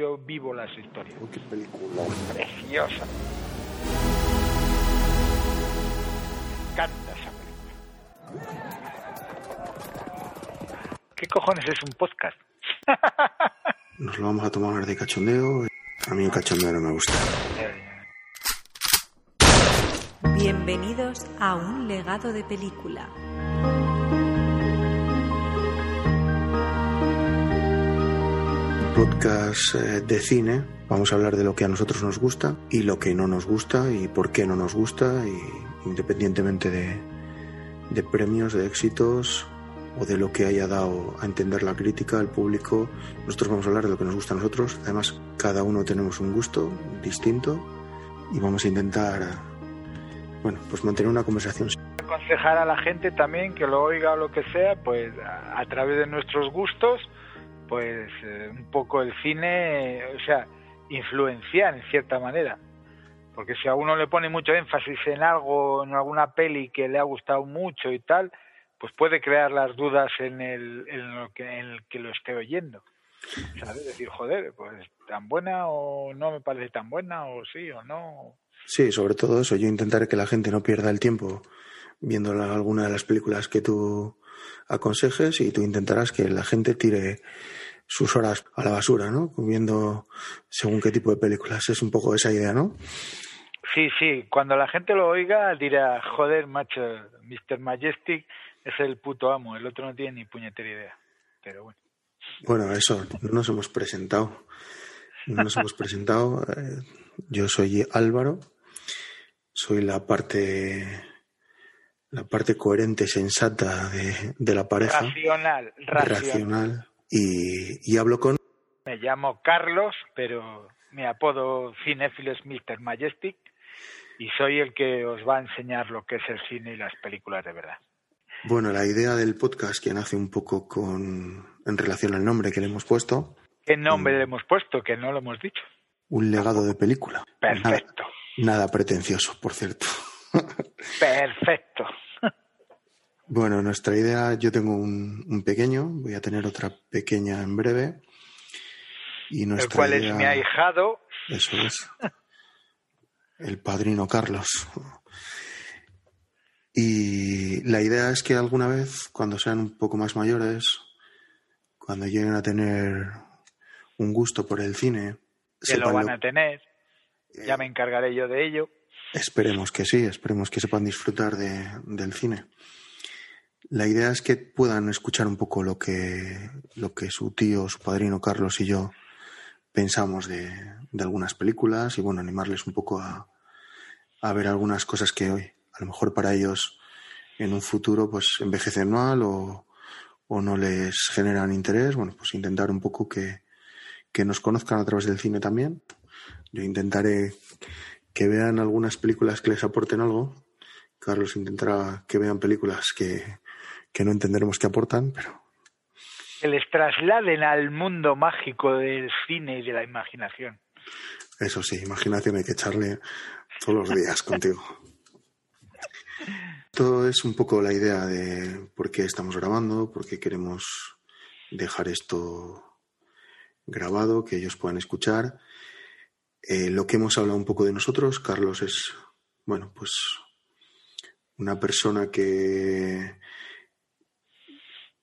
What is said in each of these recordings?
yo vivo las historias. Uy, qué película. Preciosa. Me encanta esa película. ¿Qué cojones es un podcast? Nos lo vamos a tomar de cachondeo. A mí el cachondeo no me gusta. Bienvenidos a un legado de película. Podcast eh, de cine. Vamos a hablar de lo que a nosotros nos gusta y lo que no nos gusta y por qué no nos gusta y independientemente de, premios, de éxitos o de lo que haya dado a entender la crítica, el público, nosotros vamos a hablar de lo que nos gusta a nosotros. Además, cada uno tenemos un gusto distinto y vamos a intentar, bueno, pues mantener una conversación. aconsejar a la gente también que lo oiga o lo que sea, pues a través de nuestros gustos, pues eh, un poco el cine, o sea, influenciar en cierta manera. Porque si a uno le pone mucho énfasis en algo, en alguna peli que le ha gustado mucho y tal, pues puede crear las dudas en el, en lo que, lo esté oyendo. ¿Sabes? Decir, joder, pues tan buena o no me parece tan buena, o sí o no. Sí, sobre todo eso. Yo intentaré que la gente no pierda el tiempo viendo alguna de las películas que tú aconsejes y tú intentarás que la gente tire sus horas a la basura, ¿no? Viendo según qué tipo de películas. Es un poco esa idea, ¿no? Sí, sí, cuando la gente lo oiga dirá, joder, macho, Mr. Majestic es el puto amo, el otro no tiene ni puñetera idea. Pero bueno. Bueno, eso, no nos hemos presentado. No nos hemos presentado. Eh, Yo soy Álvaro. Soy la parte la parte coherente, sensata de, de la pareja. Racional, racional. racional. Y, y hablo con Me llamo Carlos, pero mi apodo cinéfilo es Mr. Majestic y soy el que os va a enseñar lo que es el cine y las películas de verdad. Bueno, la idea del podcast que nace un poco con en relación al nombre que le hemos puesto, ¿Qué nombre le hemos puesto? Que no lo hemos dicho. un legado de película. Nada, Perfecto, nada pretencioso, por cierto. perfecto. Bueno, nuestra idea, yo tengo un, un pequeño, voy a tener otra pequeña en breve. Y El nuestra cual es mi ahijado. Eso es. El padrino Carlos. Y la idea es que alguna vez, cuando sean un poco más mayores, cuando lleguen a tener un gusto por el cine, que lo van lo- a tener. Ya me encargaré yo de ello. Esperemos que sí, esperemos que sepan disfrutar de, del cine. La idea es que puedan escuchar un poco lo que, lo que su tío, su padrino Carlos y yo pensamos de, de algunas películas y bueno, animarles un poco a, a ver algunas cosas que hoy, a lo mejor para ellos en un futuro pues envejecen mal o, o no les generan interés. Bueno, pues intentar un poco que, que nos conozcan a través del cine también. Yo intentaré que vean algunas películas que les aporten algo. Carlos intentará que vean películas que, que no entenderemos que aportan, pero Que les trasladen al mundo mágico del cine y de la imaginación. eso sí, imaginación hay que echarle todos los días contigo. Todo es un poco la idea de por qué estamos grabando, por qué queremos dejar esto grabado, que ellos puedan escuchar. Eh, lo que hemos hablado un poco de nosotros, Carlos es, bueno, pues una persona que,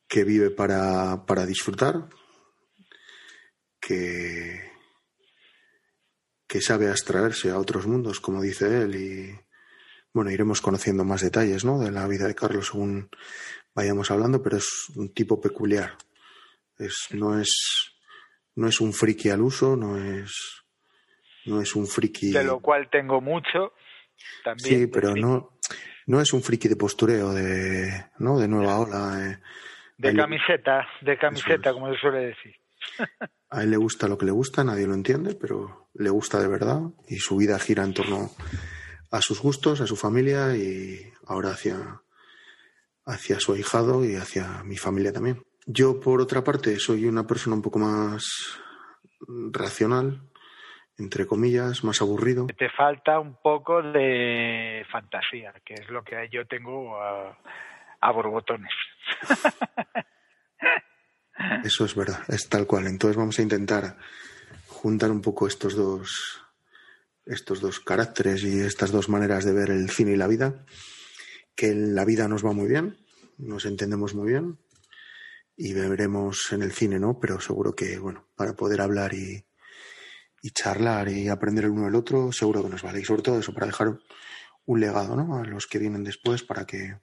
que vive para, para disfrutar, que, que sabe abstraerse a otros mundos, como dice él, y bueno, iremos conociendo más detalles ¿no? de la vida de Carlos según vayamos hablando, pero es un tipo peculiar. Es, no, es, no es un friki al uso, no es, no es un friki. De lo cual tengo mucho. También. Sí, pero no, no es un friki de postureo, de, ¿no? de nueva ola. eh. De camiseta, de camiseta, es. como se suele decir. A él le gusta lo que le gusta, nadie lo entiende, pero le gusta de verdad y su vida gira en torno a sus gustos, a su familia y ahora hacia, hacia su ahijado y hacia mi familia también. Yo, por otra parte, soy una persona un poco más racional, entre comillas, más aburrido. Te falta un poco de fantasía, que es lo que yo tengo a borbotones. Eso es verdad, es tal cual. Entonces vamos a intentar juntar un poco estos dos, estos dos caracteres y estas dos maneras de ver el cine y la vida, que la vida nos va muy bien, nos entendemos muy bien y veremos en el cine, ¿no? Pero seguro que, bueno, para poder hablar y, y charlar y aprender el uno del otro, seguro que nos vale. Y sobre todo eso, para dejar un legado, ¿no? A los que vienen después para que,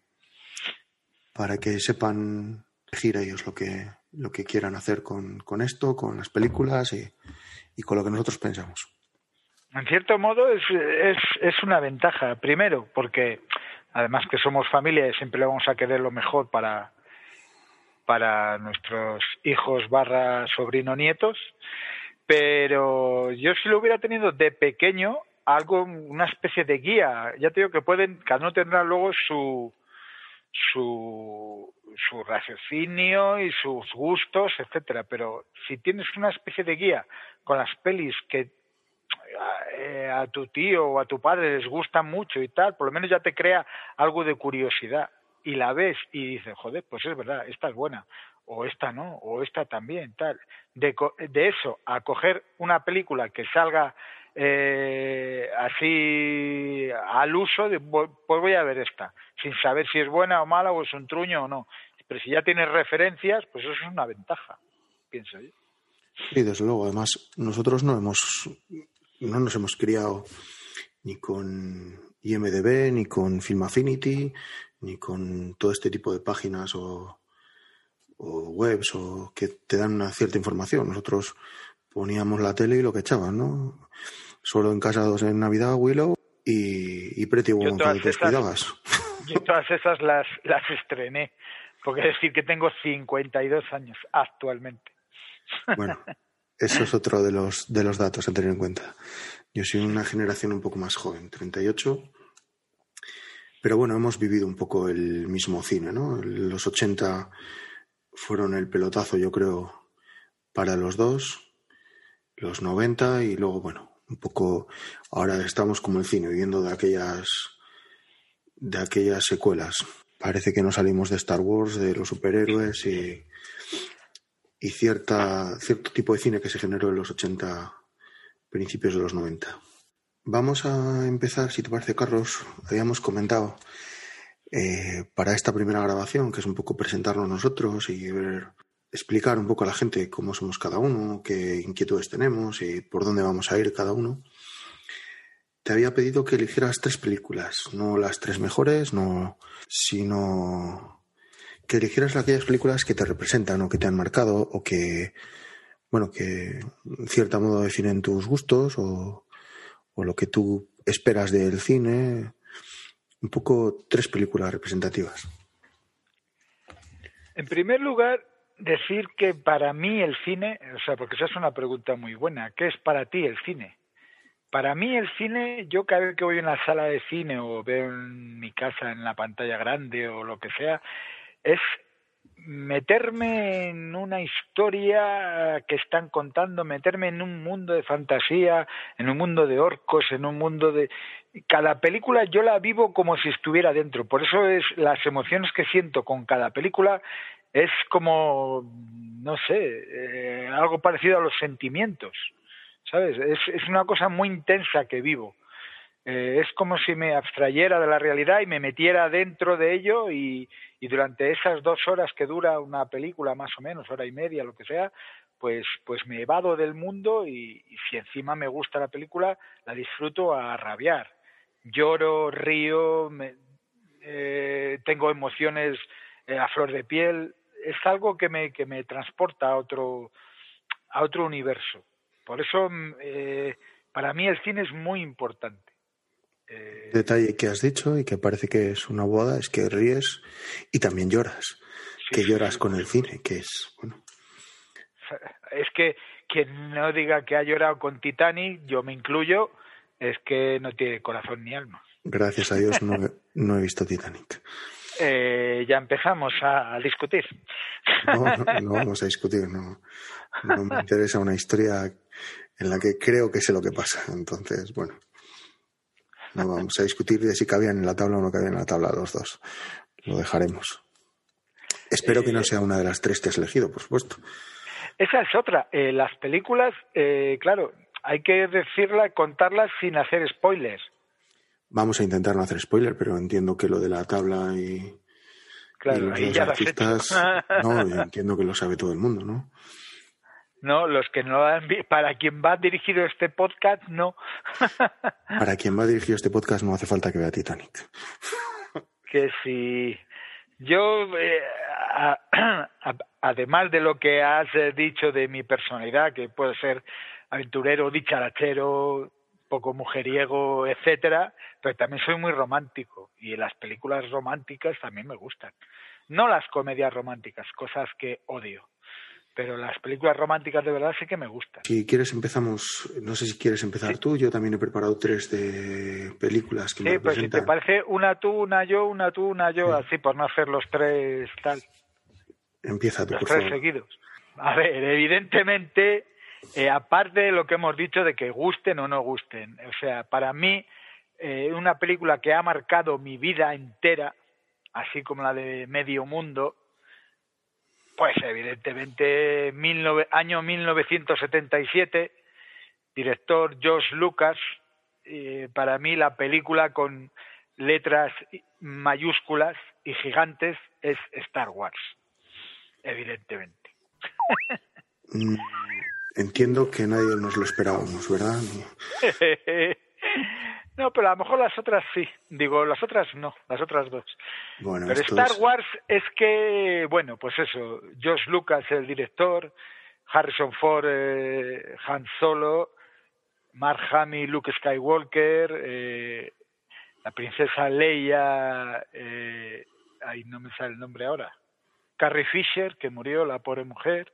para que sepan elegir ellos lo que, lo que quieran hacer con, con esto, con las películas y, y con lo que nosotros pensamos. En cierto modo es, es, es una ventaja, primero, porque además que somos familia y siempre vamos a querer lo mejor para, para nuestros hijos barra sobrino nietos, pero yo si lo hubiera tenido de pequeño, algo, una especie de guía, ya te digo que pueden, cada uno tendrá luego su, su, su raciocinio y sus gustos, etcétera, pero si tienes una especie de guía con las pelis que eh, a tu tío o a tu padre les gustan mucho y tal, por lo menos ya te crea algo de curiosidad y la ves y dices, joder, pues es verdad, esta es buena, o esta no, o esta también, tal. De, de eso a coger una película que salga eh, así al uso, de, pues voy a ver esta, sin saber si es buena o mala o es un truño o no. Pero si ya tienes referencias, pues eso es una ventaja, pienso yo. Sí, desde luego. Además, nosotros no hemos, no nos hemos criado ni con IMDB, ni con Film Affinity, ni con todo este tipo de páginas o, o webs o que te dan una cierta información. Nosotros poníamos la tele y lo que echaban, ¿no? Solo en casa dos en Navidad, Willow y, y Pretty Woman cuando te descuidabas. Yo todas esas las, las estrené, porque decir que tengo 52 años actualmente. Bueno, eso es otro de los, de los datos a tener en cuenta. Yo soy una generación un poco más joven, 38. Pero bueno, hemos vivido un poco el mismo cine, ¿no? Los 80 fueron el pelotazo, yo creo, para los dos, los 90 y luego, bueno, un poco, ahora estamos como el cine, viviendo de aquellas, de aquellas secuelas. Parece que no salimos de Star Wars, de los superhéroes y, y cierta, cierto tipo de cine que se generó en los 80, principios de los 90. Vamos a empezar, si te parece, Carlos. Habíamos comentado eh, para esta primera grabación, que es un poco presentarnos nosotros y ver, explicar un poco a la gente cómo somos cada uno, qué inquietudes tenemos y por dónde vamos a ir cada uno. Te había pedido que eligieras tres películas, no las tres mejores, no, sino que eligieras aquellas películas que te representan o que te han marcado o que, bueno, que en cierto modo definen tus gustos o, o lo que tú esperas del cine un poco tres películas representativas. En primer lugar, decir que para mí el cine, o sea, porque esa es una pregunta muy buena, ¿qué es para ti el cine? Para mí el cine, yo cada vez que voy a una sala de cine o veo en mi casa en la pantalla grande o lo que sea, es meterme en una historia que están contando, meterme en un mundo de fantasía, en un mundo de orcos, en un mundo de... Cada película yo la vivo como si estuviera dentro. Por eso es las emociones que siento con cada película es como, no sé, eh, algo parecido a los sentimientos, ¿sabes? Es, es una cosa muy intensa que vivo. Eh, es como si me abstrayera de la realidad y me metiera dentro de ello y, y durante esas dos horas que dura una película, más o menos, hora y media, lo que sea, pues, pues me evado del mundo y, si encima me gusta la película, la disfruto a rabiar. Lloro, río, me, eh, tengo emociones a flor de piel. Es algo que me, que me transporta a otro, a otro universo. Por eso, eh, para mí el cine es muy importante. Eh... Detalle que has dicho y que parece que es una boda es que ríes y también lloras. Sí, que lloras con el cine, que es, bueno. Es que quien no diga que ha llorado con Titanic, yo me incluyo, es que no tiene corazón ni alma. Gracias a Dios no, no he visto Titanic. Eh, ya empezamos a, a discutir. No, no, no, vamos a discutir, no. No me interesa una historia en la que creo que sé lo que pasa. Entonces, bueno. No vamos a discutir de si cabían en la tabla o no cabían en la tabla los dos. Lo dejaremos. Espero que no sea una de las tres que has elegido, por supuesto. Esa es otra. Eh, las películas, eh, claro, hay que decirla, contarlas sin hacer spoilers. Vamos a intentar no hacer spoiler, pero entiendo que lo de la tabla y, claro, los ahí ya artistas, no, yo entiendo que lo sabe todo el mundo, ¿no? No, los que no han para quien va dirigido este podcast, no. para quien va dirigido este podcast no hace falta que vea Titanic. que si yo, eh, además de lo que has eh, dicho de mi personalidad, que puede ser aventurero, dicharachero, poco mujeriego, etcétera, pero también soy muy romántico y las películas románticas también me gustan. No las comedias románticas, cosas que odio pero las películas románticas de verdad sí que me gustan. Si quieres empezamos, no sé si quieres empezar tú, yo también he preparado tres de películas que sí, pues si te parece una tú, una yo, una tú, una yo, así por no hacer los tres tal. Empieza tú, los tres seguidos. A ver, evidentemente, eh, aparte de lo que hemos dicho de que gusten o no gusten, o sea, para mí eh, una película que ha marcado mi vida entera, así como la de Medio Mundo, pues evidentemente, año 1977, director George Lucas, para mí la película con letras mayúsculas y gigantes es Star Wars, evidentemente. Entiendo que nadie nos lo esperábamos, ¿verdad? No, pero a lo mejor las otras sí. Digo, las otras no, las otras dos. pero Star Wars es que, bueno, pues eso, Josh Lucas, el director, Harrison Ford, eh, Han Solo, Mark Hamill, Luke Skywalker, eh, la princesa Leia, eh, ahí no me sale el nombre ahora, Carrie Fisher, que murió, la pobre mujer,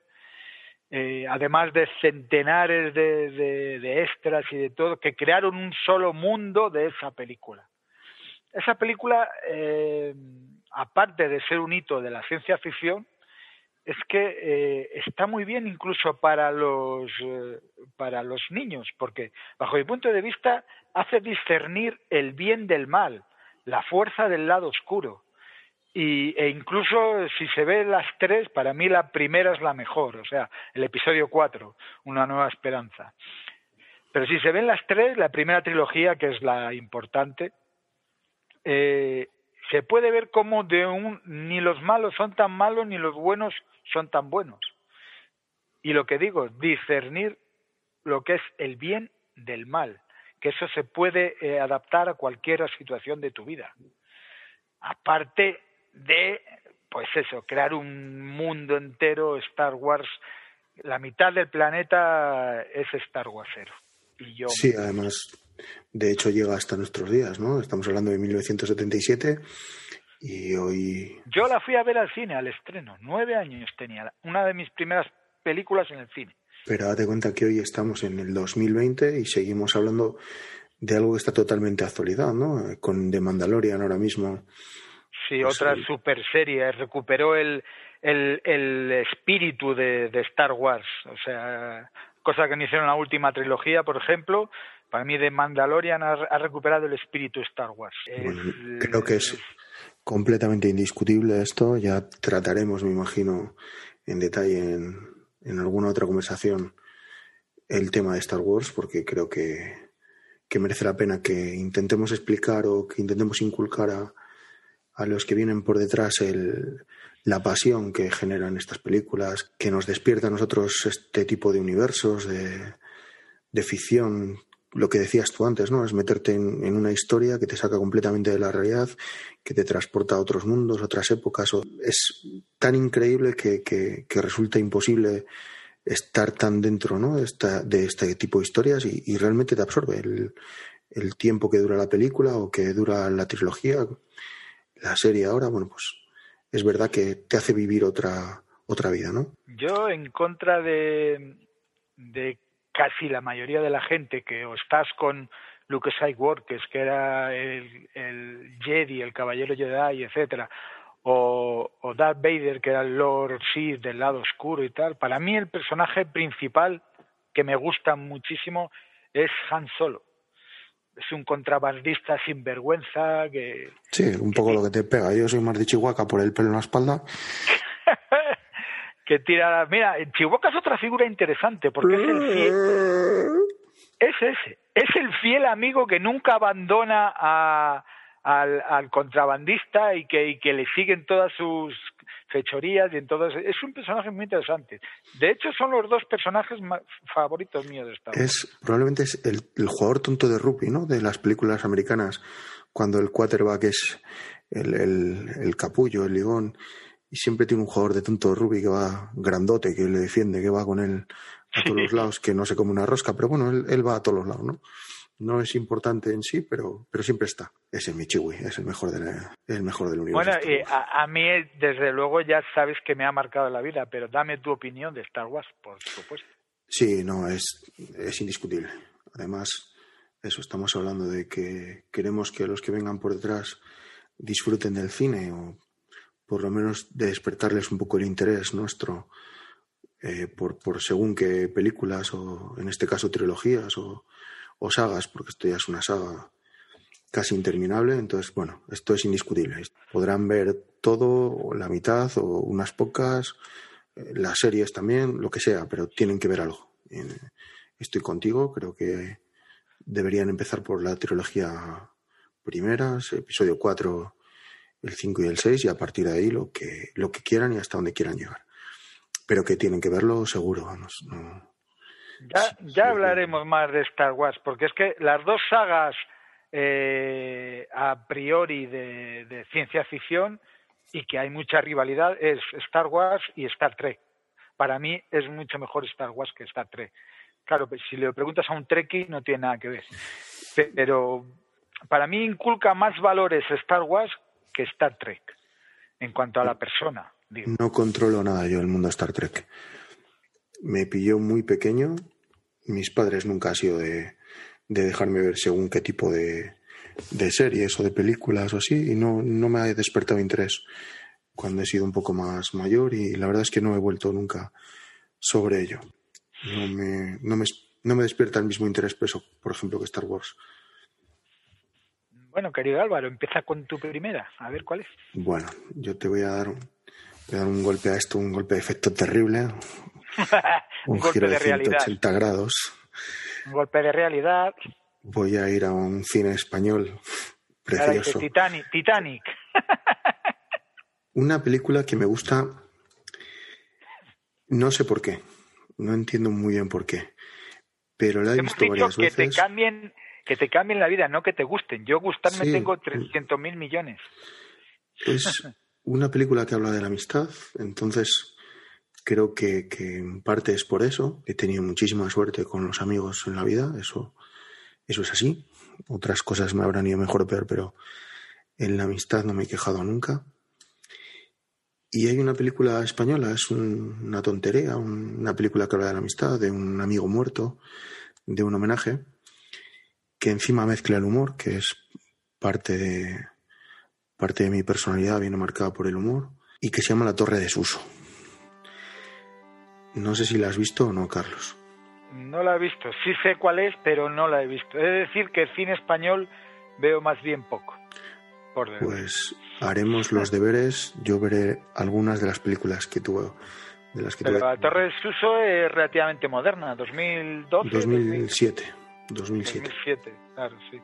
eh, además de centenares de, extras y de todo, que crearon un solo mundo de esa película. Esa película, eh, aparte de ser un hito de la ciencia ficción, es que eh, está muy bien incluso para los, para los niños, porque bajo mi punto de vista hace discernir el bien del mal, la fuerza del lado oscuro y, e incluso si se ve las tres, para mí la primera es la mejor, o sea, el episodio cuatro, Una nueva esperanza. Pero si se ven las tres, la primera trilogía, que es la importante, eh, se puede ver como de un, ni los malos son tan malos ni los buenos son tan buenos. Y lo que digo, discernir lo que es el bien del mal, que eso se puede eh, adaptar a cualquier situación de tu vida. Aparte de, pues eso, crear un mundo entero Star Wars. La mitad del planeta es Star Warsero. Y yo... Sí, además, de hecho llega hasta nuestros días, ¿no? Estamos hablando de 1977 y hoy... Yo la fui a ver al cine, al estreno. Nueve años tenía. Una de mis primeras películas en el cine. Pero date cuenta que hoy estamos en el 2020 y seguimos hablando de algo que está totalmente actualidad, ¿no? Con The Mandalorian ahora mismo Sí, otra super serie. Recuperó el, el, el espíritu de, de, Star Wars. O sea, cosa que no hicieron en la última trilogía, por ejemplo. Para mí, de Mandalorian ha, recuperado el espíritu de Star Wars. creo que es completamente indiscutible esto. Ya trataremos, me imagino, en detalle en, en alguna otra conversación el tema de Star Wars, porque creo que, que merece la pena que intentemos explicar o que intentemos inculcar a, a los que vienen por detrás el, la pasión que generan estas películas, que nos despierta a nosotros este tipo de universos, de, de ficción, lo que decías tú antes, ¿no? Es meterte en, una historia que te saca completamente de la realidad, que te transporta a otros mundos, otras épocas. Es tan increíble que, que, resulta imposible estar tan dentro ¿no? de, de este tipo de historias y, y realmente te absorbe el, el, tiempo que dura la película o que dura la trilogía la serie ahora, bueno, pues es verdad que te hace vivir otra, otra vida, ¿no? Yo, en contra de, de casi la mayoría de la gente que o estás con Luke Skywalker, que era el, Jedi, el caballero Jedi, etcétera, o, o Darth Vader, que era el Lord Sith del lado oscuro y tal. Para mí el personaje principal que me gusta muchísimo es Han Solo es un contrabandista sin vergüenza que... Sí, un poco lo que te pega. Yo soy más de Chihuahua por el pelo en la espalda. que tira. Mira, Chihuahua es otra figura interesante porque es el fiel. Es ese. Es el fiel amigo que nunca abandona a, al, al contrabandista y que, y que le siguen todas sus fechorías y en todo. Es un personaje muy interesante. De hecho, son los dos personajes más favoritos míos de Star Wars. Es, probablemente es el, el jugador tonto de rugby, ¿no? De las películas americanas, cuando el quarterback es el, el, el capullo, el ligón, y siempre tiene un jugador de tonto de rugby que va grandote, que le defiende, que va con él a todos los lados, que no se come una rosca, pero bueno, él, él va a todos los lados, ¿no? No es importante en sí, pero, pero siempre está. Es el Michiwi, es el mejor, de la- el mejor del universo. Bueno, y a, a mí, desde luego, ya sabes que me ha marcado la vida, pero dame tu opinión de Star Wars, por supuesto. Sí, no, es, es indiscutible. Además, eso, estamos hablando de que queremos que los que vengan por detrás disfruten del cine o por lo menos de despertarles un poco el interés nuestro eh, por, por según qué películas o en este caso trilogías o, o sagas, porque esto ya es una saga casi interminable. Entonces, bueno, esto es indiscutible. Podrán ver todo, o la mitad o unas pocas, eh, las series también, lo que sea, pero tienen que ver algo. Eh, Estoy contigo, creo que deberían empezar por la trilogía primera, episodio 4, el 5 y el 6, y a partir de ahí lo que, lo que quieran y hasta donde quieran llegar. Pero que tienen que verlo seguro, vamos. No, Ya, ya sí, hablaremos más de Star Wars, porque es que las dos sagas eh, a priori de, de ciencia ficción y que hay mucha rivalidad es Star Wars y Star Trek. Para mí es mucho mejor Star Wars que Star Trek. Claro, pues si le preguntas a un Trekkie no tiene nada que ver. Pero para mí inculca más valores Star Wars que Star Trek en cuanto a la persona. Digo. no controlo nada yo el mundo Star Trek. Me pilló muy pequeño. Mis padres nunca han sido de, de dejarme ver según qué tipo de, de series o de películas o así, y no, no me ha despertado interés cuando he sido un poco más mayor y la verdad es que no he vuelto nunca sobre ello. No me, no me, no me despierta el mismo interés, por, eso, por ejemplo, que Star Wars. Bueno, querido Álvaro, empieza con tu primera. A ver cuál es. Bueno, yo te voy a dar, un- voy a dar un golpe a esto, un golpe de efecto terrible, un giro de de realidad. 180 grados. Un golpe de realidad. Voy a ir a un cine español precioso. Titanic. Titanic. Una película que me gusta, no sé por qué, no entiendo muy bien por qué, pero la he visto dicho varias que veces. te cambien que te cambien la vida, no que te gusten. Yo gustarme Sí. tengo 300 mil millones. Es una película que habla de la amistad, entonces creo que, en parte es por eso. He tenido muchísima suerte con los amigos en la vida, eso, eso es así. Otras cosas me habrán ido mejor o peor, pero en la amistad no me he quejado nunca. Y hay una película española, es un- una tontería, un- una película que habla de la amistad, de un amigo muerto, de un homenaje, que encima mezcla el humor, que es parte parte de mi personalidad viene marcada por el humor, y que se llama La Torre de Suso. No sé si la has visto o no, Carlos. No la he visto. Sí sé cuál es, pero no la he visto. He de decir que el cine español veo más bien poco. Por. Pues haremos los deberes, yo veré algunas de las películas que tuve, de las que Pero tuve. la Torre de Suso es relativamente moderna, 2012, 2007, 2007. 2007, claro, sí.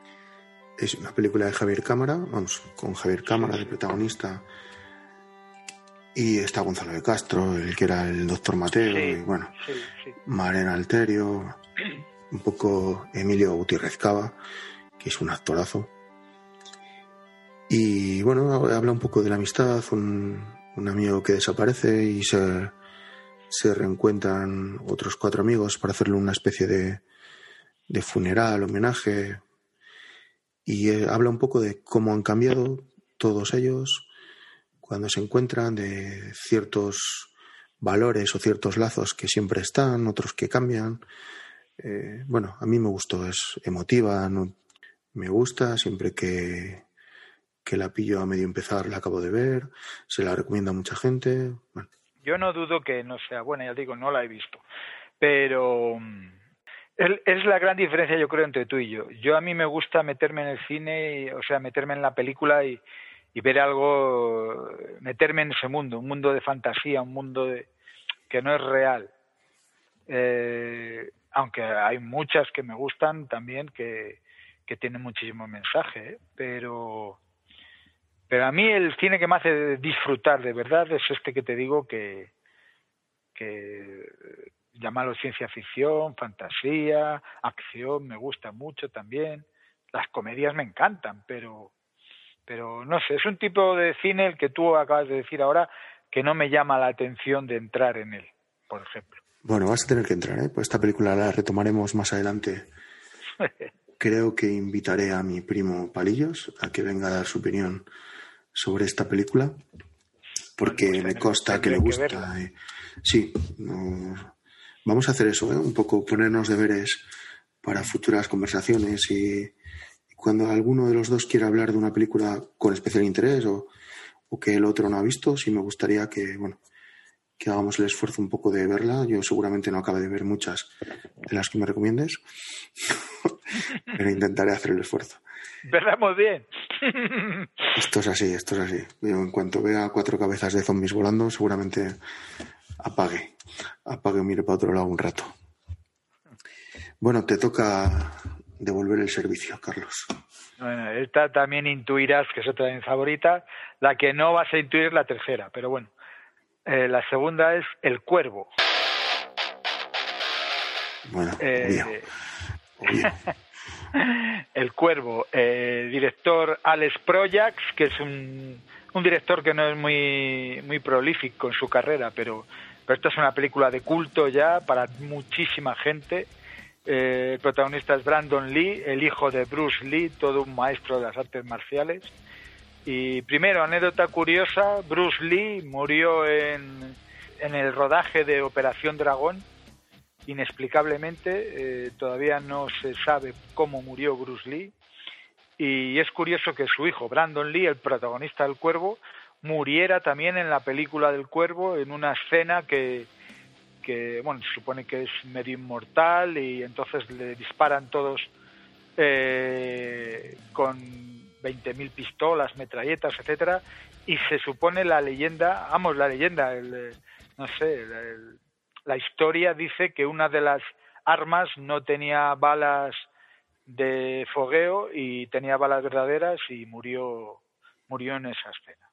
Es una película de Javier Cámara, vamos, con Javier Cámara de protagonista. Y está Gonzalo de Castro, el que era el doctor Mateo, Sí. y bueno, Sí, sí. Marena Alterio, un poco Emilio Gutiérrez Cava, que es un actorazo. Y bueno, habla un poco de la amistad, un, un amigo que desaparece y se, se reencuentran otros cuatro amigos para hacerle una especie de, de funeral, homenaje. Y eh, habla un poco de cómo han cambiado todos ellos cuando se encuentran, de ciertos valores o ciertos lazos que siempre están, otros que cambian. Eh, bueno, a mí me gustó, es emotiva, no, me gusta, siempre que, que la pillo a medio empezar la acabo de ver, se la recomienda a mucha gente. Yo no dudo que no sea buena, ya digo, no la he visto. Pero mm, es, la gran diferencia, yo creo, entre tú y yo. Yo a mí me gusta meterme en el cine, o sea, meterme en la película y, y ver algo, meterme en ese mundo, un mundo de fantasía, un mundo de, que no es real. Eh, aunque hay muchas que me gustan también que, que tienen muchísimo mensaje, ¿eh? pero pero a mí el cine que me hace disfrutar de verdad es este que te digo que que llamarlo ciencia ficción, fantasía, acción, me gusta mucho también. Las comedias me encantan, pero pero no sé, es un tipo de cine el que tú acabas de decir ahora que no me llama la atención de entrar en él, por ejemplo. Bueno, vas a tener que entrar, ¿eh? Pues esta película la retomaremos más adelante. Creo que invitaré a mi primo Palillos a que venga a dar su opinión sobre esta película, porque pues me consta que le gusta. sí, vamos a hacer eso, ¿eh? un poco ponernos deberes para futuras conversaciones y, cuando alguno de los dos quiera hablar de una película con especial interés o, o que el otro no ha visto, sí me gustaría que, bueno, que hagamos el esfuerzo un poco de verla. Yo seguramente no acabe de ver muchas de las que me recomiendes, pero intentaré hacer el esfuerzo. Veremos bien. esto es así, esto es así. Yo en cuanto vea cuatro cabezas de zombies volando, seguramente apague, apague y mire para otro lado un rato. Bueno, te toca devolver el servicio, Carlos. Bueno, esta también intuirás que es otra de mis favoritas. La que no vas a intuir es la tercera, pero bueno. Eh, la segunda es El Cuervo. Bueno, eh, El Cuervo, eh, director Alex Projax, que es un, un, director que no es muy, muy prolífico en su carrera, pero, pero esta es una película de culto ya para muchísima gente. Eh, el protagonista es Brandon Lee, el hijo de Bruce Lee, todo un maestro de las artes marciales. Y primero, anécdota curiosa, Bruce Lee murió en, en el rodaje de Operación Dragón, inexplicablemente, eh, todavía no se sabe cómo murió Bruce Lee, y es curioso que su hijo, Brandon Lee, el protagonista del Cuervo, muriera también en la película del Cuervo en una escena que, que bueno, se supone que es medio inmortal y entonces le disparan todos eh, con 20.000 pistolas, metralletas, etcétera, y se supone la leyenda, vamos, la leyenda, el, no sé, la historia dice que una de las armas no tenía balas de fogueo y tenía balas verdaderas y murió murió en esa escena.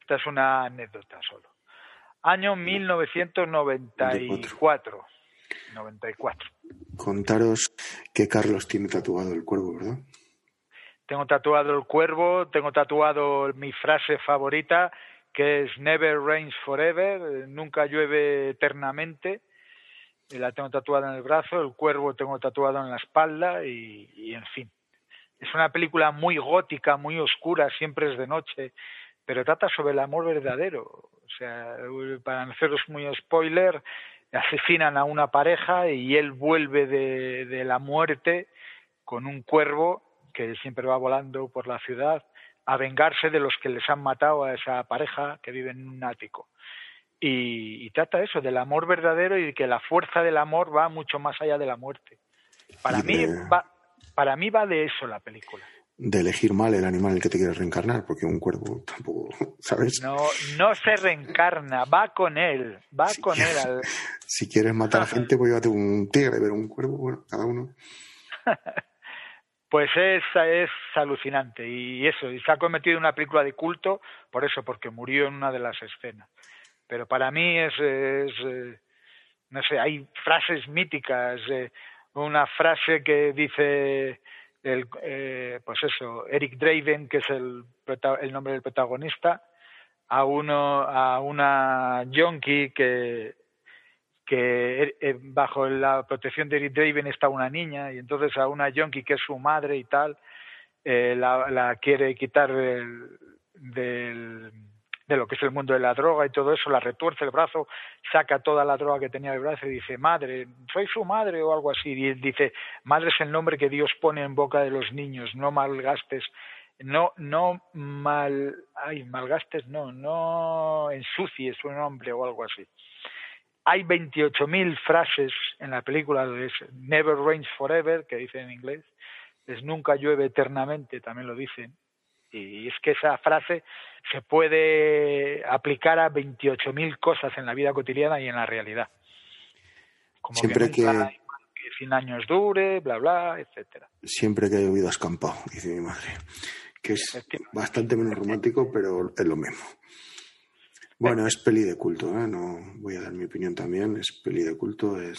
Esta es una anécdota solo. Año 1994. 94. Contaros que Carlos tiene tatuado el cuervo, ¿verdad? Tengo tatuado el cuervo, tengo tatuado mi frase favorita, que es Never rains forever, nunca llueve eternamente. La tengo tatuada en el brazo, el cuervo tengo tatuado en la espalda y, y en fin. Es una película muy gótica, muy oscura, siempre es de noche, pero trata sobre el amor verdadero. O sea, para no haceros muy spoiler, asesinan a una pareja y él vuelve de, de la muerte con un cuervo que siempre va volando por la ciudad a vengarse de los que les han matado a esa pareja que vive en un ático. Y, trata eso, del amor verdadero y que la fuerza del amor va mucho más allá de la muerte. Para mí, va, para mí va de eso la película. De elegir mal el animal en el que te quieres reencarnar, porque un cuervo tampoco, ¿sabes? No, no se reencarna, va con él, va con él. Si quieres matar a gente, pues llévate un tigre, pero un cuervo, bueno, cada uno. Pues es, es alucinante y eso, y se ha cometido una película de culto por eso, porque murió en una de las escenas. Pero para mí es, es eh, no sé, hay frases míticas, eh, una frase que dice el, eh, pues eso, Eric Draven, que es el, el nombre del protagonista, a uno, a una yonki que que eh, bajo la protección de Eric Draven está una niña y entonces a una yonki que es su madre y tal eh, la, la, quiere quitar del, del, de lo que es el mundo de la droga y todo eso, la retuerce el brazo, saca toda la droga que tenía en el brazo y dice, madre, soy su madre o algo así. Y dice, madre es el nombre que Dios pone en boca de los niños, no malgastes, no, no mal, ay, malgastes, no, no ensucies su nombre o algo así hay 28.000 frases en la película, es Never Rains Forever, que dicen en inglés, es Nunca llueve eternamente, también lo dicen. Y es que esa frase se puede aplicar a 28.000 cosas en la vida cotidiana y en la realidad. Como Siempre que, nunca que- hay mal que 100 años dure, bla, bla, etcétera. Siempre que he oído escampado, dice mi madre. Que es bastante menos romántico, pero es lo mismo. Bueno, es peli de culto, ¿eh? No voy a dar mi opinión también. Es peli de culto, es.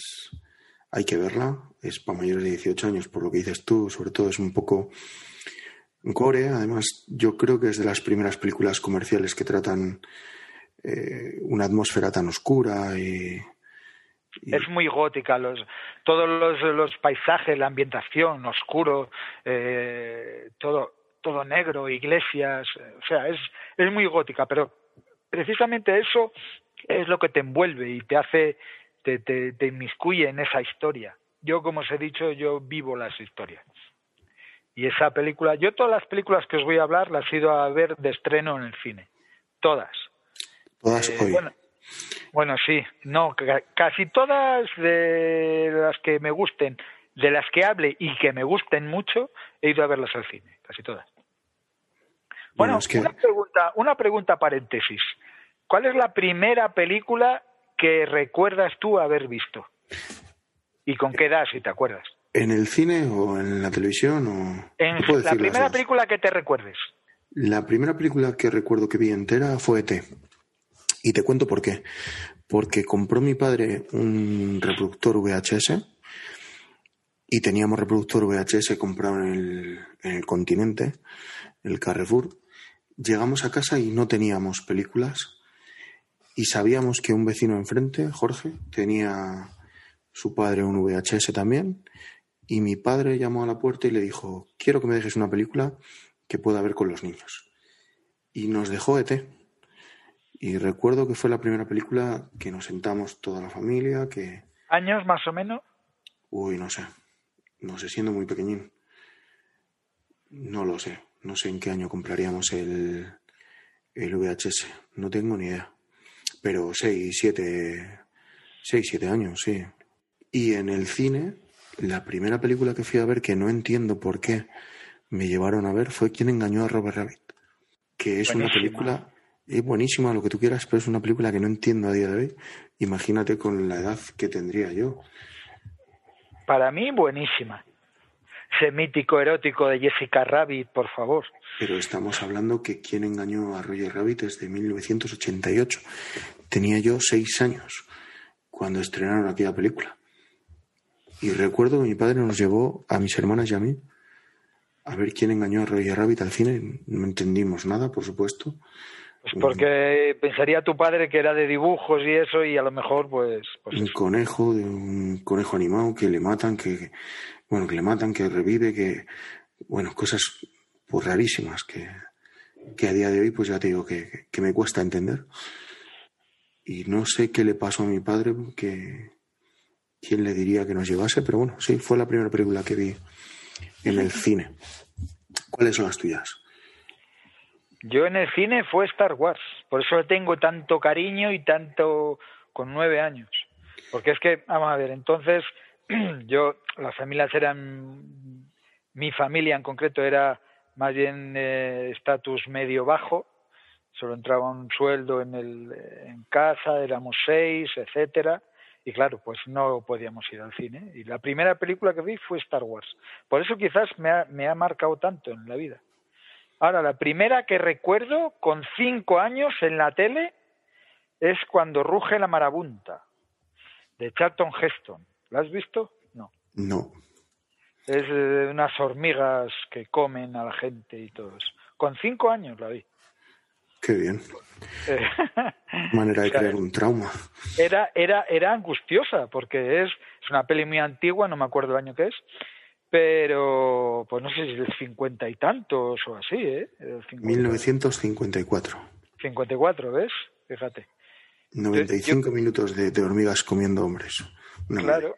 Hay que verla. Es para mayores de 18 años, por lo que dices tú. Sobre todo es un poco gore. Además, yo creo que es de las primeras películas comerciales que tratan eh, una atmósfera tan oscura y. Es muy gótica, los, todos los, los paisajes, la ambientación, oscuro, eh, todo, todo negro, iglesias, o sea, es, es muy gótica, pero precisamente eso es lo que te envuelve y te hace, te, te, te inmiscuye en esa historia. Yo, como os he dicho, yo vivo las historias. Y esa película, yo todas las películas que os voy a hablar las he ido a ver de estreno en el cine. Todas. Todas Eh, hoy. bueno, bueno, sí, no, ca- casi todas de las que me gusten, de las que hable y que me gusten mucho, he ido a verlas al cine, casi todas. Bueno, Bueno, es que- una pregunta, una pregunta paréntesis. ¿Cuál es la primera película que recuerdas tú haber visto? ¿Y con qué edad, si te acuerdas? ¿En el cine o en la televisión? O... En puedo la primera película que te recuerdes. La primera película que recuerdo que vi entera fue ET. Y te cuento por qué. Porque compró mi padre un reproductor VHS y teníamos reproductor VHS comprado en el, en el continente, el Carrefour. Llegamos a casa y no teníamos películas y sabíamos que un vecino enfrente, Jorge, tenía su padre un VHS también y mi padre llamó a la puerta y le dijo, quiero que me dejes una película que pueda ver con los niños. Y nos dejó ET. Y recuerdo que fue la primera película que nos sentamos toda la familia, que, ¿Años más o menos? uy, no sé, no sé, siendo muy pequeñín. No lo sé, no sé en qué año compraríamos el, el VHS, no tengo ni idea. Pero seis, siete, seis, siete años, sí. Y en el cine, la primera película que fui a ver, que no entiendo por qué me llevaron a ver, fue Quien engañó a Robert Rabbit. Que es una película, es buenísima, lo que tú quieras, pero es una película que no entiendo a día de hoy. Imagínate con la edad que tendría yo. Para mí, buenísima. Ese mítico erótico de Jessica Rabbit, por favor. Pero estamos hablando que Quien engañó a Roger Rabbit es de 1988. Tenía yo seis años cuando estrenaron aquella película. Y recuerdo que mi padre nos llevó a mis hermanas y a mí a ver quién engañó a Roger Rabbit al cine. No entendimos nada, por supuesto. Pues porque pensaría tu padre que era de dibujos y eso, y a lo mejor, pues. pues un conejo, de un conejo animado que le matan, que bueno, que le matan, que revive, que bueno, cosas pues rarísimas que, que a día de hoy pues ya te digo que, que me cuesta entender. Y no sé qué le pasó a mi padre, que quién le diría que nos llevase, pero bueno, sí, fue la primera película que vi en el cine. ¿Cuáles son las tuyas? Yo en el cine fue Star Wars. Por eso le tengo tanto cariño y tanto. con nueve años. Porque es que, vamos a ver, entonces. yo, las familias eran. Mi familia en concreto era más bien eh, estatus medio bajo. Solo entraba un sueldo en, el, en casa, éramos seis, etcétera. Y claro, pues no podíamos ir al cine. Y la primera película que vi fue Star Wars. Por eso quizás me ha, me ha marcado tanto en la vida. Ahora, la primera que recuerdo con cinco años en la tele es cuando ruge la marabunta, de Charlton Heston. ¿La has visto? No. No. Es de unas hormigas que comen a la gente y todo eso. Con cinco años la vi. Qué bien. Eh, Manera de o sea, crear un trauma. era, era, era angustiosa, porque es, es una peli muy antigua, no me acuerdo el año que es, pero pues no sé si es del cincuenta y tantos o así, ¿eh? El 50 1954. 54, ¿ves? Fíjate. 95 minutos de, de hormigas comiendo hombres. Una Claro.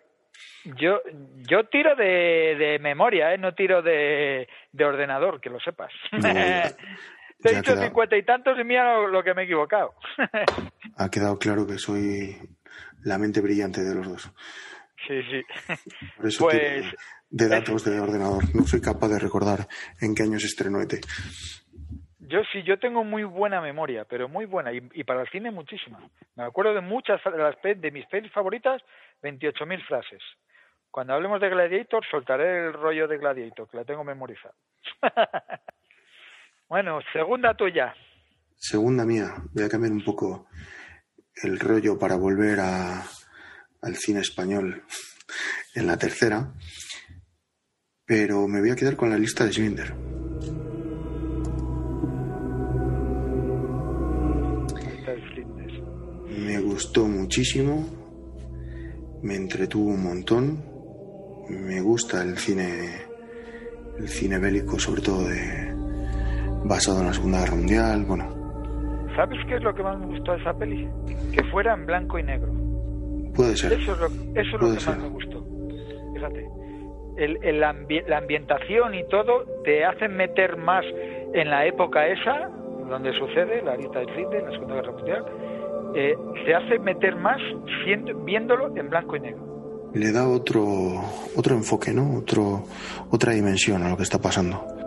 Yo, yo tiro de, de memoria, ¿eh? no tiro de, de ordenador, que lo sepas. No, Te he dicho cincuenta y tantos y mira lo, lo que me he equivocado. Ha quedado claro que soy la mente brillante de los dos. sí, sí. Por eso Pues- de datos de ordenador. No soy capaz de recordar en qué año se estrenó ET. yo sí, yo tengo muy buena memoria, pero muy buena, y, y para el cine muchísima. Me acuerdo de muchas de, las, de mis pelis favoritas, 28.000 frases. Cuando hablemos de Gladiator, soltaré el rollo de Gladiator, que la tengo memorizada. bueno, segunda tuya. Segunda mía. Voy a cambiar un poco el rollo para volver a, al cine español en la tercera. Pero me voy a quedar con la lista de Schindler. Me gustó muchísimo, me entretuvo un montón, me gusta el cine, el cine bélico, sobre todo de, basado en la Segunda Guerra Mundial, bueno. ¿Sabes qué es lo que más me gustó de esa peli? Que fuera en blanco y negro. Puede ser. Eso es lo, eso es lo que más me gustó. Fíjate. El, el ambi la ambientación y todo te hacen meter más en la época esa, donde sucede la lista del cine, la Segunda Guerra Mundial, eh, se hace meter más siendo, viéndolo en blanco y negro. Le da otro, otro enfoque, ¿no? Otro, otra dimensión a lo que está pasando.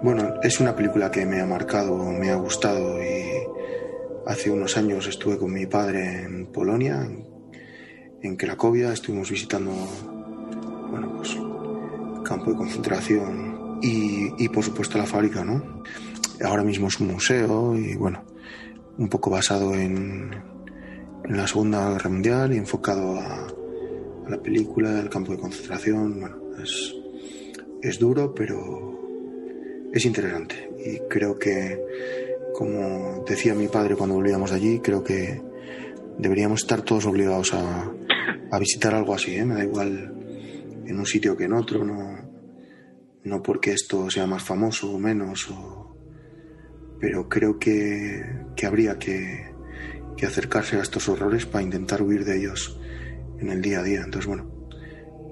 Bueno, es una película que me ha marcado, me ha gustado y hace unos años estuve con mi padre en Polonia, en, Cracovia, estuvimos visitando, bueno, pues campo de concentración y, y por supuesto la fábrica, ¿no? Ahora mismo es un museo y bueno, un poco basado en, la Segunda Guerra Mundial y enfocado a, la película, del campo de concentración. Bueno, es, es duro, pero es interesante. Y creo que, como decía mi padre cuando volvíamos de allí, creo que deberíamos estar todos obligados a, a visitar algo así. ¿eh? Me da igual en un sitio que en otro, no, no porque esto sea más famoso o menos pero creo que, que habría que, que, acercarse a estos horrores para intentar huir de ellos en el día a día. Entonces, bueno,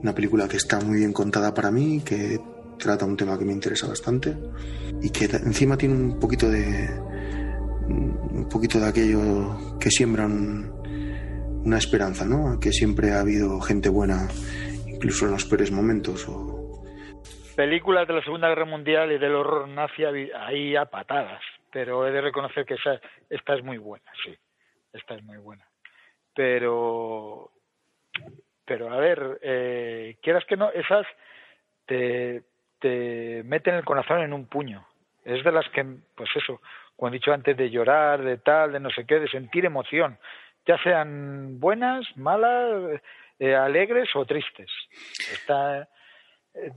una película que está muy bien contada para mí, que trata un tema que me interesa bastante y que encima tiene un poquito de un poquito de aquello que siembran una esperanza, ¿no? Que siempre ha habido gente buena, incluso en los peores momentos o películas de la Segunda Guerra Mundial y del horror nazi ahí a patadas, pero he de reconocer que esa, esta es muy buena, sí, esta es muy buena. Pero, pero a ver, eh, quieras que no, esas te, te meten el corazón en un puño. Es de las que, pues eso, como he dicho antes, de llorar, de tal, de no sé qué, de sentir emoción, ya sean buenas, malas, eh, alegres o tristes. Está,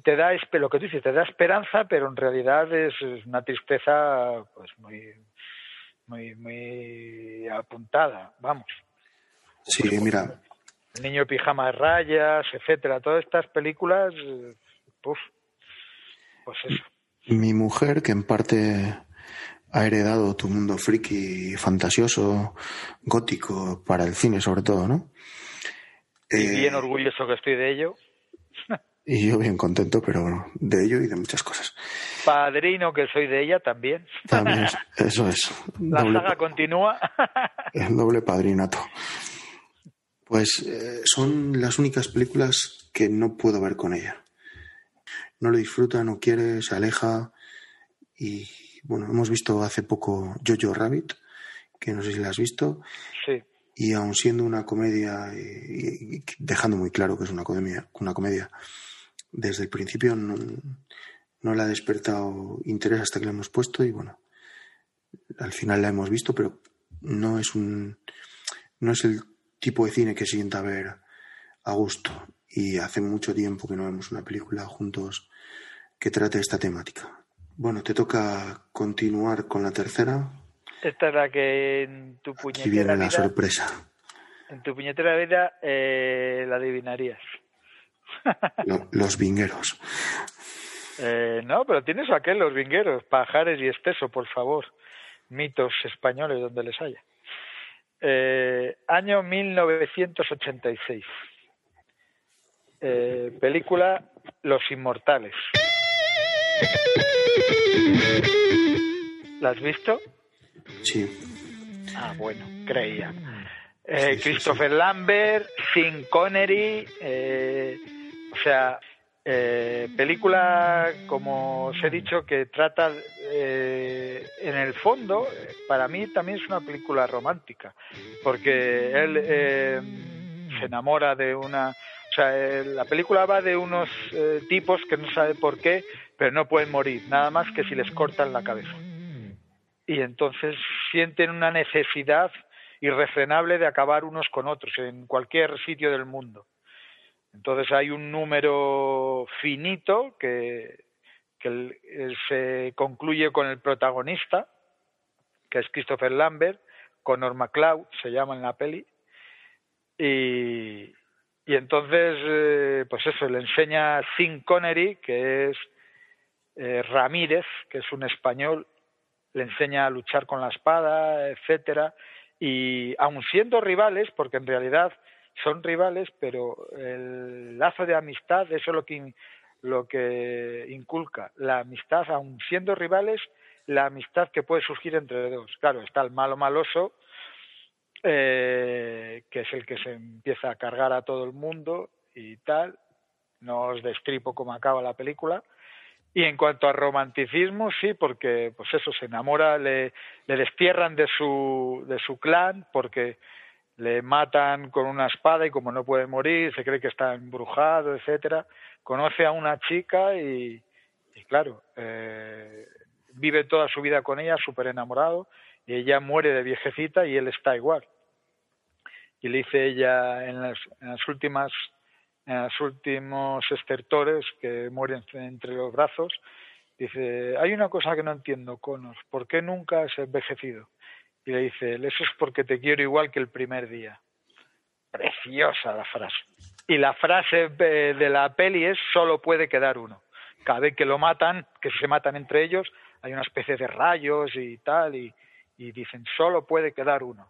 te da lo que tú dices te da esperanza pero en realidad es, una tristeza pues muy muy muy apuntada vamos sí mira el niño pijama de rayas etcétera todas estas películas pues eso mi mujer que en parte ha heredado tu mundo friki fantasioso gótico para el cine sobre todo no y bien eh, orgulloso que estoy de ello y yo bien contento, pero de ello y de muchas cosas. Padrino que soy de ella también. También, eso es. La doble, saga continúa. El doble padrinato. Pues eh, son las únicas películas que no puedo ver con ella. No lo disfruta, no quiere, se aleja. Y bueno, hemos visto hace poco Jojo Rabbit, que no sé si la has visto. Sí. Y aun siendo una comedia, y, y dejando muy claro que es una comedia, una comedia desde el principio no, no le ha despertado interés hasta que la hemos puesto y bueno, al final la hemos visto, pero no es un no es el tipo de cine que sienta ver a gusto y hace mucho tiempo que no vemos una película juntos que trate esta temática. Bueno, te toca continuar con la tercera. Esta es la que en tu puñetera Aquí viene la vida, sorpresa. En tu puñetera vida eh, la adivinarías. Los vingueros. Eh, no, pero tienes aquel, los vingueros, pajares y espeso, por favor. Mitos españoles donde les haya. Eh, año 1986. Eh, película Los Inmortales. ¿La has visto? Sí. Ah, bueno, creía. Eh, sí, Christopher sí, sí. Lambert, Sean Connery, eh, o sea, Eh, película, como os he dicho, que trata, eh, en el fondo, para mí también es una película romántica, porque él eh, se enamora de una... O sea, la película va de unos tipos que no sabe por qué, pero no pueden morir, nada más que si les cortan la cabeza. Y entonces sienten una necesidad irrefrenable de acabar unos con otros en cualquier sitio del mundo. Entonces hay un número finito que, se concluye con el protagonista, que es Christopher Lambert, Conor McCloud, se llama en la peli, y, entonces, eh, pues eso, le enseña Sean Connery, que es eh, Ramírez, que es un español, le enseña a luchar con la espada, etcétera, y aun siendo rivales, porque en realidad son rivales, pero el lazo de amistad, eso es lo que, lo que inculca. La amistad, aun siendo rivales, la amistad que puede surgir entre dos. Claro, está el malo maloso, eh, que es el que se empieza a cargar a todo el mundo y tal. No os destripo cómo acaba la película. Y en cuanto a romanticismo, sí, porque pues eso, se enamora, le, le destierran de su, de su clan, porque le matan con una espada y como no puede morir, se cree que está embrujado, etcétera. Conoce a una chica y, claro, eh, vive toda su vida con ella, súper enamorado, y ella muere de viejecita y él está igual. Y le dice ella en las, en las últimas en los últimos estertores que mueren entre los brazos, dice, hay una cosa que no entiendo, Connor, ¿por qué nunca has envejecido? Y le dice, eso es porque te quiero igual que el primer día. Preciosa la frase. Y la frase de la peli es, solo puede quedar uno. Cada vez que lo matan, que se matan entre ellos, hay una especie de rayos y tal, y, dicen, solo puede quedar uno.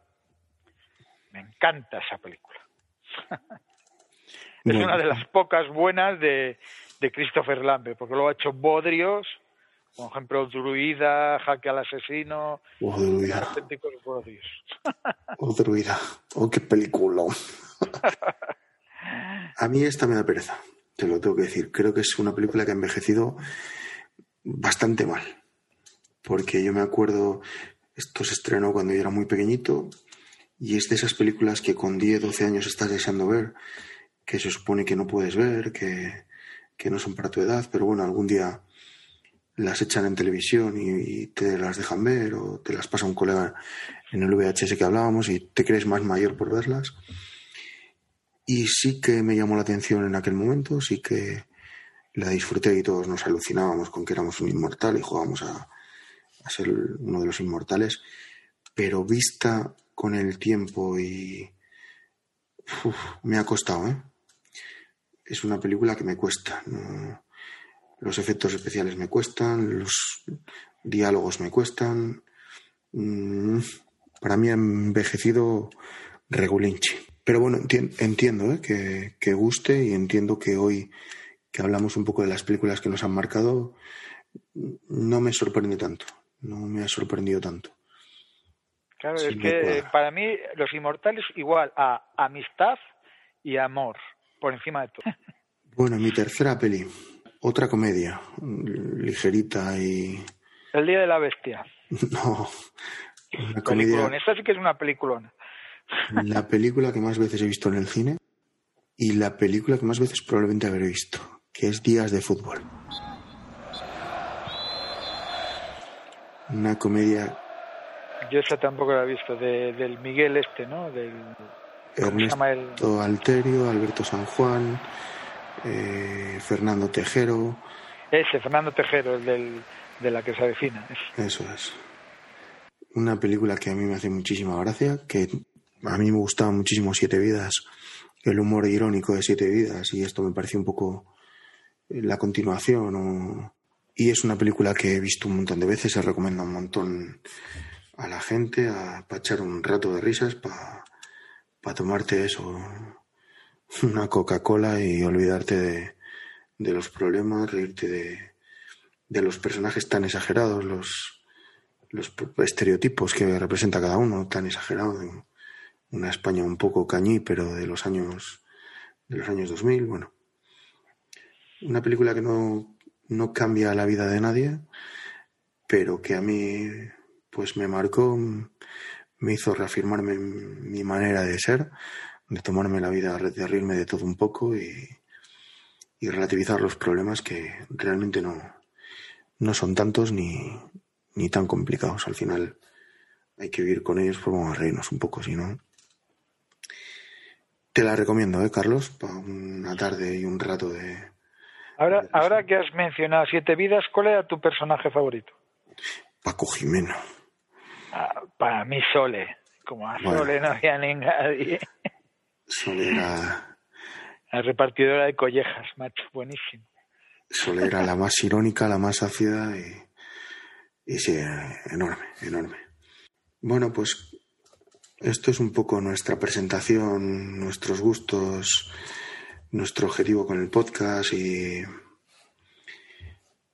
Me encanta esa película. es una de las pocas buenas de, de Christopher Lambert, porque lo ha hecho Bodrios, por ejemplo, Druida, Jaque al Asesino, oh, Druida. oh, Druida. Oh, qué película. A mí esta me da pereza, te lo tengo que decir. Creo que es una película que ha envejecido bastante mal. Porque yo me acuerdo, esto se estrenó cuando yo era muy pequeñito y es de esas películas que con 10, 12 años estás deseando ver, que se supone que no puedes ver, que, que no son para tu edad, pero bueno, algún día las echan en televisión y, te las dejan ver o te las pasa un colega en el VHS que hablábamos y te crees más mayor por verlas. Y sí que me llamó la atención en aquel momento, sí que la disfruté y todos nos alucinábamos con que éramos un inmortal y jugábamos a, ser uno de los inmortales, pero vista con el tiempo y me ha costado, ¿eh? Es una película que me cuesta. No, los efectos especiales me cuestan, los diálogos me cuestan. Mm, para mí ha envejecido regulinchi. Pero bueno, entiendo ¿eh? que, que, guste y entiendo que hoy que hablamos un poco de las películas que nos han marcado, no me sorprende tanto. No me ha sorprendido tanto. Claro, es que para mí Los Inmortales igual a amistad y amor, por encima de todo. Bueno, mi tercera peli, otra comedia, ligerita y... El Día de la Bestia. No, una comedia... Esta sí que es una peliculona. La película que más veces he visto en el cine y la película que más veces probablemente habré visto, que es Días de Fútbol. Una comedia... Yo esa tampoco la he visto, de, del Miguel este, ¿no? Del... Ernesto Alterio, Alberto San Juan, eh, Fernando Tejero. Ese, Fernando Tejero, el del, de la que se avecina. Eso es. Una película que a mí me hace muchísima gracia, que a mí me gustaba muchísimo Siete Vidas, el humor irónico de Siete Vidas, y esto me parece un poco eh, la continuación. Y es una película que he visto un montón de veces, se recomienda un montón a la gente, a, para echar un rato de risas, para, para tomarte eso, una Coca-Cola y olvidarte de, de, los problemas, reírte de, de, los personajes tan exagerados, los, los estereotipos que representa cada uno, tan exagerados. Una España un poco cañí, pero de los años, de los años 2000, bueno. Una película que no, no cambia la vida de nadie, pero que a mí pues me marcó, me hizo reafirmarme mi manera de ser, de tomarme la vida, de reírme de todo un poco y, y relativizar los problemas que realmente no, no son tantos ni, ni tan complicados. Al final hay que vivir con ellos, pues vamos a reírnos un poco, si no. Te la recomiendo, ¿eh, Carlos? Para una tarde y un rato de. Ahora, ahora que has mencionado Siete Vidas, ¿cuál era tu personaje favorito? Paco Jimeno. Ah, para mí, Sole. Como a Sole no había ni nadie. Sole era. La repartidora de collejas, macho, buenísimo. Sole era la más irónica, la más ácida y, y sí, enorme, enorme. Bueno, pues esto es un poco nuestra presentación, nuestros gustos, nuestro objetivo con el podcast y,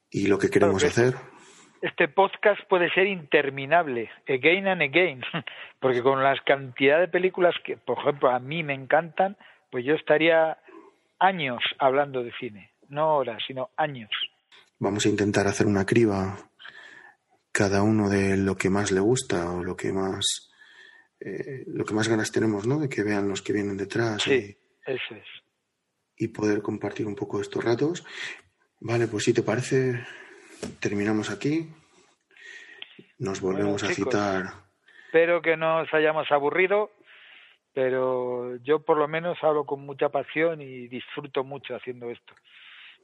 y lo que queremos hacer. Este podcast puede ser interminable, again and again, porque con las cantidad de películas que, por ejemplo, a mí me encantan, pues yo estaría años hablando de cine, no horas, sino años. Vamos a intentar hacer una criba cada uno de lo que más le gusta o lo que más eh, lo que más ganas tenemos, ¿no? De que vean los que vienen detrás. Sí, y, eso es. Y poder compartir un poco estos ratos. Vale, pues si te parece, terminamos aquí. Nos volvemos a citar. Espero que no os hayamos aburrido, pero yo por lo menos hablo con mucha pasión y disfruto mucho haciendo esto.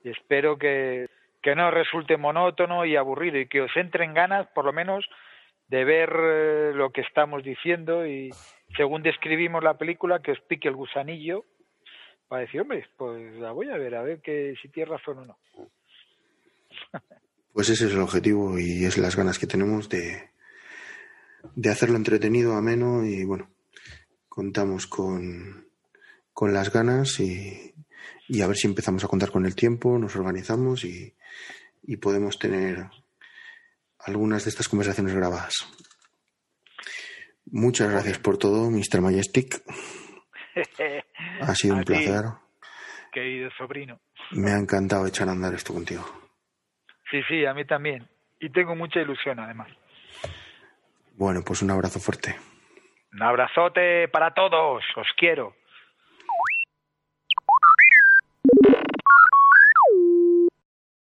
Y espero que, que no resulte monótono y aburrido y que os entren ganas, por lo menos, de ver eh, lo que estamos diciendo y según describimos la película que os pique el gusanillo para decir, hombre, pues la voy a ver, a ver que si tiene razón o no. Pues ese es el objetivo y es las ganas que tenemos de, de hacerlo entretenido, ameno y bueno, contamos con, con las ganas y, y a ver si empezamos a contar con el tiempo, nos organizamos y, y podemos tener algunas de estas conversaciones grabadas. Muchas gracias por todo, Mr. Majestic. Ha sido un placer. querido sobrino. Me ha encantado echar a andar esto contigo. Sí, sí, a mí también. Y tengo mucha ilusión, además. Bueno, pues un abrazo fuerte. Un abrazote para todos. Os quiero.